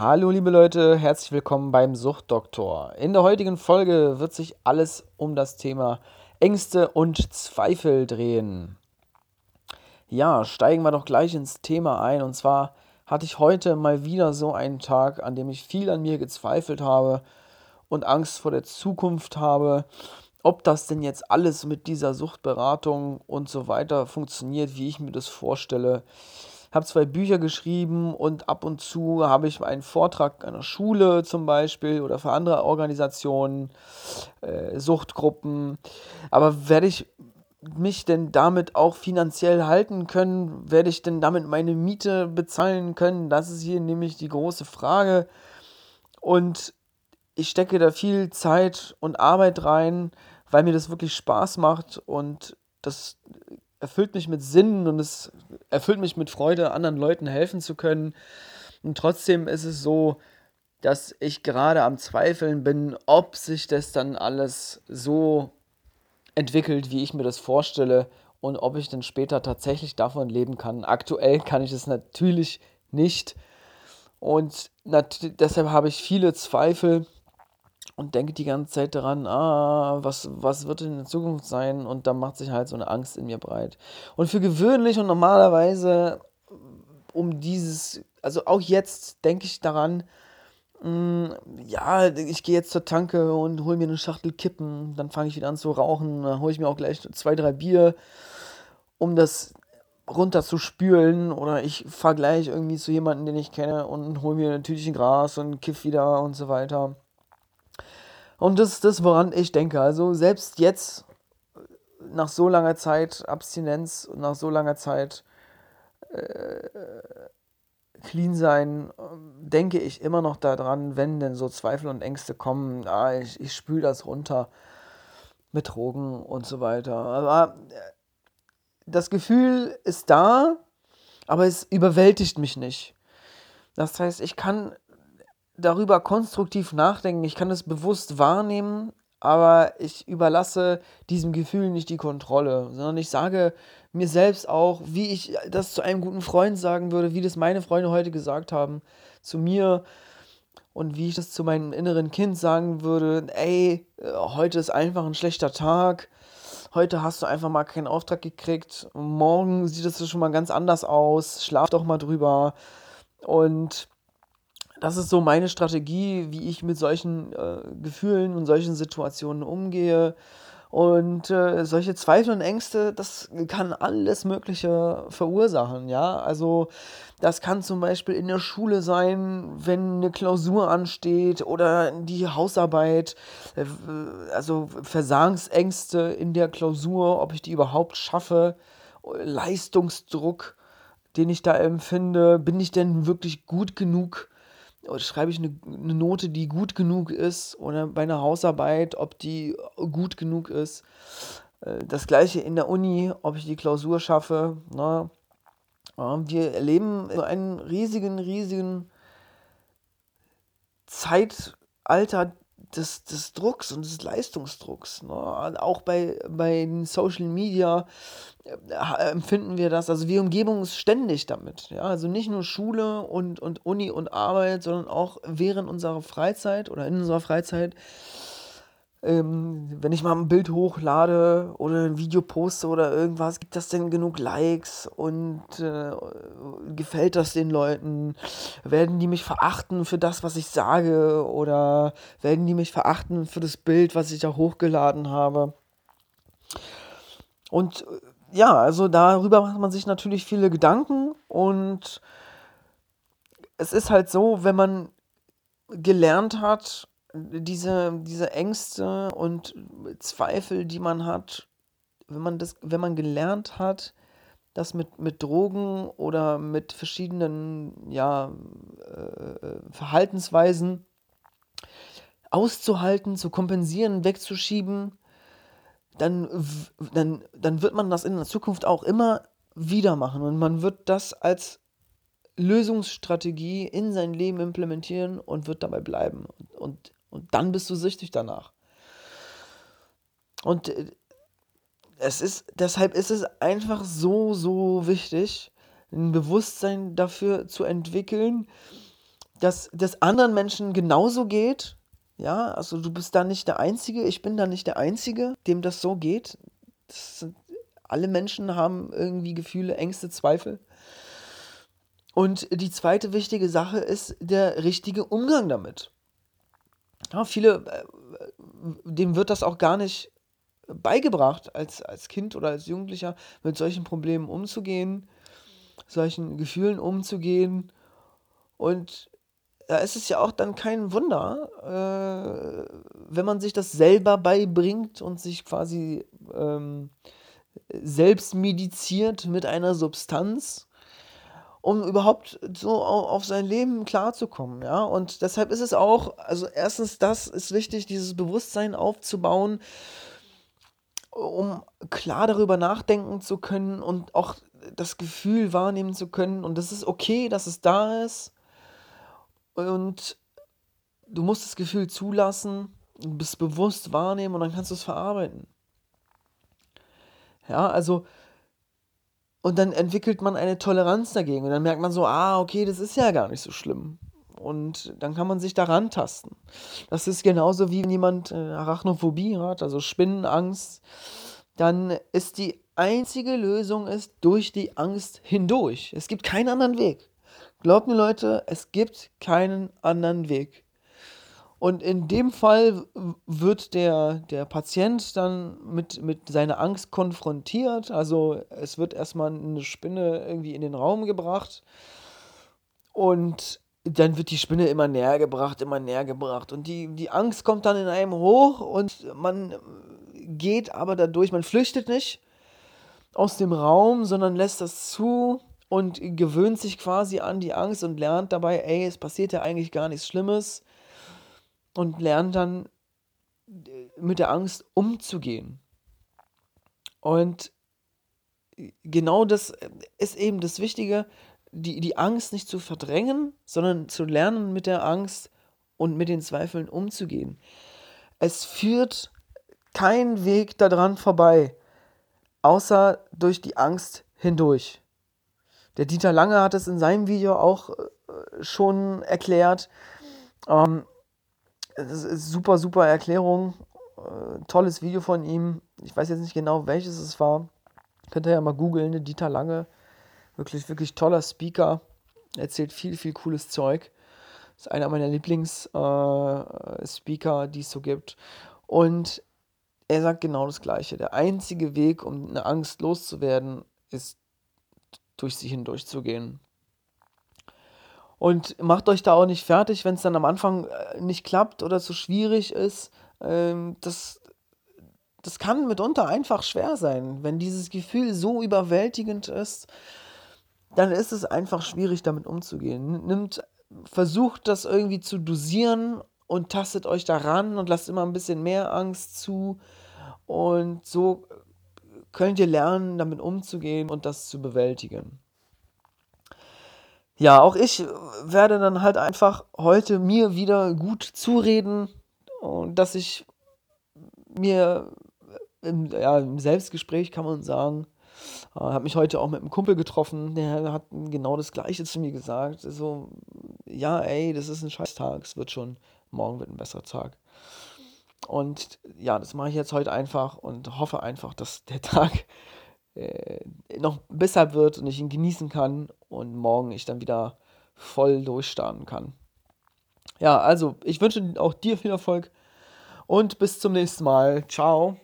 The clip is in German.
Hallo liebe Leute, herzlich willkommen beim Suchtdoktor. In der heutigen Folge wird sich alles um das Thema Ängste und Zweifel drehen. Ja, steigen wir doch gleich ins Thema ein. Und zwar hatte ich heute mal wieder so einen Tag, an dem ich viel an mir gezweifelt habe und Angst vor der Zukunft habe, ob das denn jetzt alles mit dieser Suchtberatung und so weiter funktioniert, wie ich mir das vorstelle habe zwei Bücher geschrieben und ab und zu habe ich einen Vortrag der Schule zum Beispiel oder für andere Organisationen, äh, Suchtgruppen. Aber werde ich mich denn damit auch finanziell halten können? Werde ich denn damit meine Miete bezahlen können? Das ist hier nämlich die große Frage. Und ich stecke da viel Zeit und Arbeit rein, weil mir das wirklich Spaß macht und das erfüllt mich mit Sinn und es erfüllt mich mit Freude, anderen Leuten helfen zu können. Und trotzdem ist es so, dass ich gerade am Zweifeln bin, ob sich das dann alles so entwickelt, wie ich mir das vorstelle und ob ich dann später tatsächlich davon leben kann. Aktuell kann ich es natürlich nicht und deshalb habe ich viele Zweifel und denke die ganze Zeit daran, ah, was, was wird in der Zukunft sein? Und da macht sich halt so eine Angst in mir breit. Und für gewöhnlich und normalerweise um dieses, also auch jetzt denke ich daran, mh, mm, ja, ich gehe jetzt zur Tanke und hole mir eine Schachtel Kippen, dann fange ich wieder an zu rauchen, dann hole ich mir auch gleich zwei, drei Bier, um das runter zu spülen oder ich fahre gleich irgendwie zu jemandem, den ich kenne und hole mir ein Tütchen Gras und kiff wieder und so weiter. Und das ist das, woran ich denke. Also selbst jetzt, nach so langer Zeit Abstinenz und nach so langer Zeit äh, clean sein, denke ich immer noch daran, wenn denn so Zweifel und Ängste kommen, ah, ich, ich spüle das runter mit Drogen und so weiter. Aber äh, das Gefühl ist da, aber es überwältigt mich nicht. Das heißt, ich kann darüber konstruktiv nachdenken, ich kann es bewusst wahrnehmen, aber ich überlasse diesem Gefühl nicht die Kontrolle, sondern ich sage mir selbst auch, wie ich das zu einem guten Freund sagen würde, wie das meine Freunde heute gesagt haben zu mir und wie ich das zu meinem inneren Kind sagen würde, ey, heute ist einfach ein schlechter Tag, heute hast du einfach mal keinen Auftrag gekriegt, morgen sieht es schon mal ganz anders aus, schlaf doch mal drüber und das ist so meine Strategie, wie ich mit solchen äh, Gefühlen und solchen Situationen umgehe. Und äh, solche Zweifel und Ängste, das kann alles Mögliche verursachen, ja. Also das kann zum Beispiel in der Schule sein, wenn eine Klausur ansteht oder die Hausarbeit, äh, also Versagensängste in der Klausur, ob ich die überhaupt schaffe, Leistungsdruck, den ich da empfinde, bin ich denn wirklich gut genug? Oder schreibe ich eine, eine, Note, die gut genug ist oder bei einer Hausarbeit, ob die gut genug ist. Äh, das gleiche in der Uni, ob ich die Klausur schaffe. Ne? wir erleben so einen riesigen, riesigen Zeitalter des, des Drucks und des Leistungsdrucks. Ne? Auch bei, bei Social Media äh, empfinden wir das. Also wir umgeben uns ständig damit. Ja? Also nicht nur Schule und, und Uni und Arbeit, sondern auch während unserer Freizeit oder in unserer Freizeit ähm, wenn ich mal ein Bild hochlade oder ein Video poste oder irgendwas, gibt das denn genug Likes und äh, gefällt das den Leuten? Werden die mich verachten für das, was ich sage oder werden die mich verachten für das Bild, was ich da hochgeladen habe? Und ja, also darüber macht man sich natürlich viele Gedanken und es ist halt so, wenn man gelernt hat, diese, diese Ängste und Zweifel, die man hat, wenn man das, wenn man gelernt hat, das mit, mit Drogen oder mit verschiedenen ja, äh, Verhaltensweisen auszuhalten, zu kompensieren, wegzuschieben, dann, dann, dann wird man das in der Zukunft auch immer wieder machen und man wird das als Lösungsstrategie in sein Leben implementieren und wird dabei bleiben. Und und dann bist du süchtig danach. Und äh, es ist, deshalb ist es einfach so, so wichtig, ein Bewusstsein dafür zu entwickeln, dass das anderen Menschen genauso geht. Ja, also du bist da nicht der Einzige, ich bin da nicht der Einzige, dem das so geht. Das sind, alle Menschen haben irgendwie Gefühle, Ängste, Zweifel. Und die zweite wichtige Sache ist der richtige Umgang damit. Ja, viele, äh, dem wird das auch gar nicht beigebracht, als, als Kind oder als Jugendlicher mit solchen Problemen umzugehen, solchen Gefühlen umzugehen. Und da ist es ja auch dann kein Wunder, äh, wenn man sich das selber beibringt und sich quasi ähm, selbst mediziert mit einer Substanz, um überhaupt so auf sein Leben klarzukommen, ja. Und deshalb ist es auch, also erstens, das ist wichtig, dieses Bewusstsein aufzubauen, um klar darüber nachdenken zu können und auch das Gefühl wahrnehmen zu können. Und das ist okay, dass es da ist. Und du musst das Gefühl zulassen, bist bewusst wahrnehmen und dann kannst du es verarbeiten. Ja, also, und dann entwickelt man eine Toleranz dagegen und dann merkt man so, ah, okay, das ist ja gar nicht so schlimm. Und dann kann man sich daran tasten. Das ist genauso wie wenn jemand äh, Arachnophobie hat, also Spinnenangst, dann ist die einzige Lösung ist durch die Angst hindurch. Es gibt keinen anderen Weg. Glaubt mir Leute, es gibt keinen anderen Weg. Und in dem Fall wird der, der Patient dann mit, mit seiner Angst konfrontiert. Also es wird erstmal eine Spinne irgendwie in den Raum gebracht. Und dann wird die Spinne immer näher gebracht, immer näher gebracht. Und die, die Angst kommt dann in einem hoch und man geht aber dadurch, man flüchtet nicht aus dem Raum, sondern lässt das zu und gewöhnt sich quasi an die Angst und lernt dabei, ey, es passiert ja eigentlich gar nichts Schlimmes und lernt dann äh, mit der Angst umzugehen. Und genau das ist eben das Wichtige, die, die Angst nicht zu verdrängen, sondern zu lernen, mit der Angst und mit den Zweifeln umzugehen. Es führt kein Weg daran vorbei, außer durch die Angst hindurch. Der Dieter Lange hat es in seinem Video auch äh, schon erklärt. Ähm, das ist super, super Erklärung. Äh, tolles Video von ihm. Ich weiß jetzt nicht genau, welches es war. Könnt ihr ja mal googeln, Dieter Lange. Wirklich, wirklich toller Speaker. Erzählt viel, viel cooles Zeug. Ist einer meiner Lieblings-Speaker, äh, die es so gibt. Und er sagt genau das Gleiche. Der einzige Weg, um eine Angst loszuwerden, ist durch sie hindurchzugehen. Und macht euch da auch nicht fertig, wenn es dann am Anfang äh, nicht klappt oder zu schwierig ist. Ähm, das, das kann mitunter einfach schwer sein. Wenn dieses Gefühl so überwältigend ist, dann ist es einfach schwierig, damit umzugehen. Nimmt, versucht das irgendwie zu dosieren und tastet euch daran und lasst immer ein bisschen mehr Angst zu. Und so könnt ihr lernen, damit umzugehen und das zu bewältigen. Ja, auch ich werde dann halt einfach heute mir wieder gut zureden und dass ich mir im, ja, im Selbstgespräch kann man sagen, äh, habe mich heute auch mit einem Kumpel getroffen, der hat genau das Gleiche zu mir gesagt. So, ja, ey, das ist ein Scheißtag, es wird schon, morgen wird ein besserer Tag. Und ja, das mache ich jetzt heute einfach und hoffe einfach, dass der Tag äh, noch besser wird und ich ihn genießen kann und morgen ich dann wieder voll durchstarten kann. Ja, also ich wünsche auch dir viel Erfolg und bis zum nächsten Mal. Ciao.